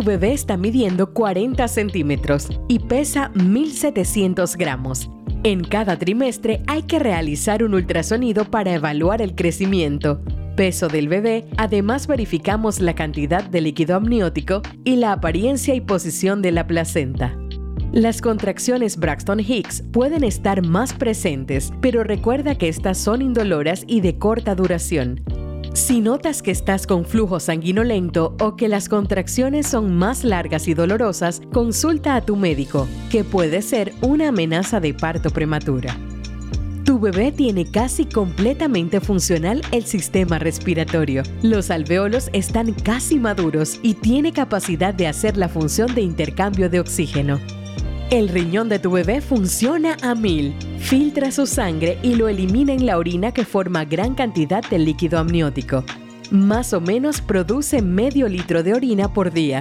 Tu bebé está midiendo 40 centímetros y pesa 1.700 gramos. En cada trimestre hay que realizar un ultrasonido para evaluar el crecimiento, peso del bebé, además verificamos la cantidad de líquido amniótico y la apariencia y posición de la placenta. Las contracciones Braxton Hicks pueden estar más presentes, pero recuerda que estas son indoloras y de corta duración. Si notas que estás con flujo sanguinolento o que las contracciones son más largas y dolorosas, consulta a tu médico, que puede ser una amenaza de parto prematura. Tu bebé tiene casi completamente funcional el sistema respiratorio. Los alveolos están casi maduros y tiene capacidad de hacer la función de intercambio de oxígeno. El riñón de tu bebé funciona a mil. Filtra su sangre y lo elimina en la orina que forma gran cantidad de líquido amniótico. Más o menos produce medio litro de orina por día.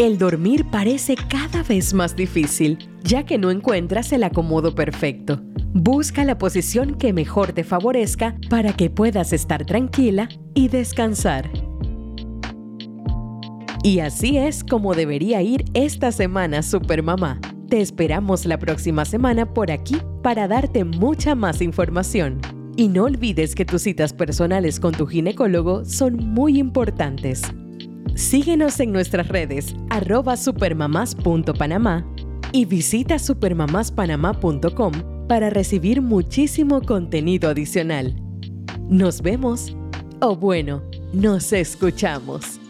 El dormir parece cada vez más difícil, ya que no encuentras el acomodo perfecto. Busca la posición que mejor te favorezca para que puedas estar tranquila y descansar. Y así es como debería ir esta semana Supermamá. Te esperamos la próxima semana por aquí para darte mucha más información. Y no olvides que tus citas personales con tu ginecólogo son muy importantes. Síguenos en nuestras redes arroba supermamás.panamá y visita supermamáspanamá.com para recibir muchísimo contenido adicional. Nos vemos, o bueno, nos escuchamos.